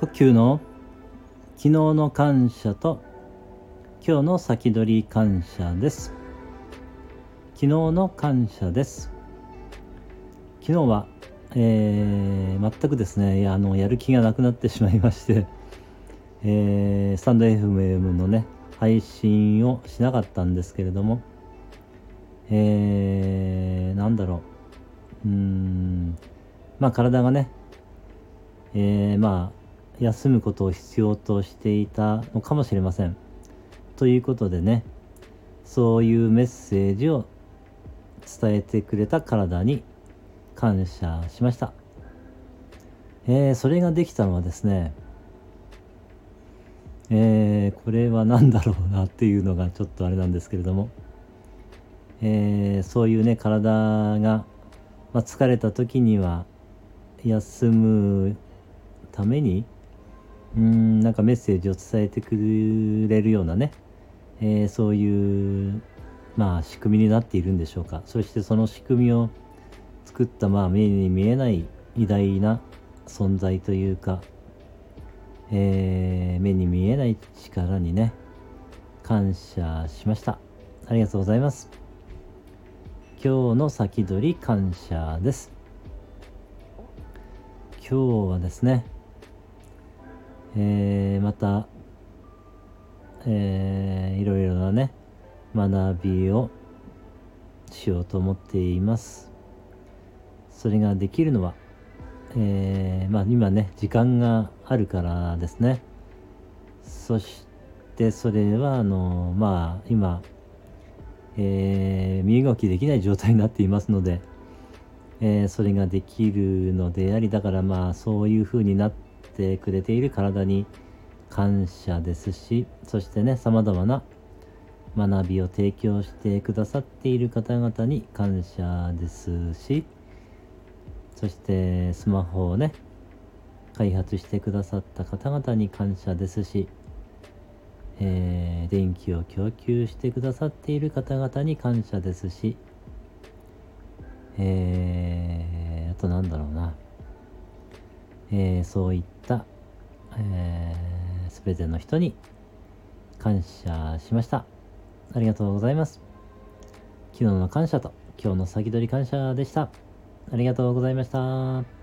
呼吸の昨日の感謝と今日の先取り感謝です。昨日の感謝です。昨日は、えー、全くですねあのやる気がなくなってしまいまして、えー、スタンド FM のね配信をしなかったんですけれどもえー、なんだろう。うーんまあ体がねえー、まあ休むことを必要としていたのかもしれません。ということでねそういうメッセージを伝えてくれた体に感謝しました。えー、それができたのはですねえー、これは何だろうなっていうのがちょっとあれなんですけれども、えー、そういうね体が、まあ、疲れた時には休むためにうんなんかメッセージを伝えてくれるようなね、えー、そういうまあ仕組みになっているんでしょうか。そしてその仕組みを作ったまあ目に見えない偉大な存在というか、えー、目に見えない力にね感謝しました。ありがとうございます。今日の先取り感謝です。今日はですねえー、また、えー、いろいろなね、学びをしようと思っています。それができるのは、えー、まあ今ね、時間があるからですね。そしてそれは、あの、まあ今、えー、身動きできない状態になっていますので、えー、それができるのであり、だからまあそういうふうになっててくれている体に感謝ですしそしてねさまざまな学びを提供してくださっている方々に感謝ですしそしてスマホをね開発してくださった方々に感謝ですし、えー、電気を供給してくださっている方々に感謝ですし、えー、あとなんだろうな。えー、そういった、えー、全ての人に感謝しました。ありがとうございます。昨日の感謝と今日の先取り感謝でした。ありがとうございました。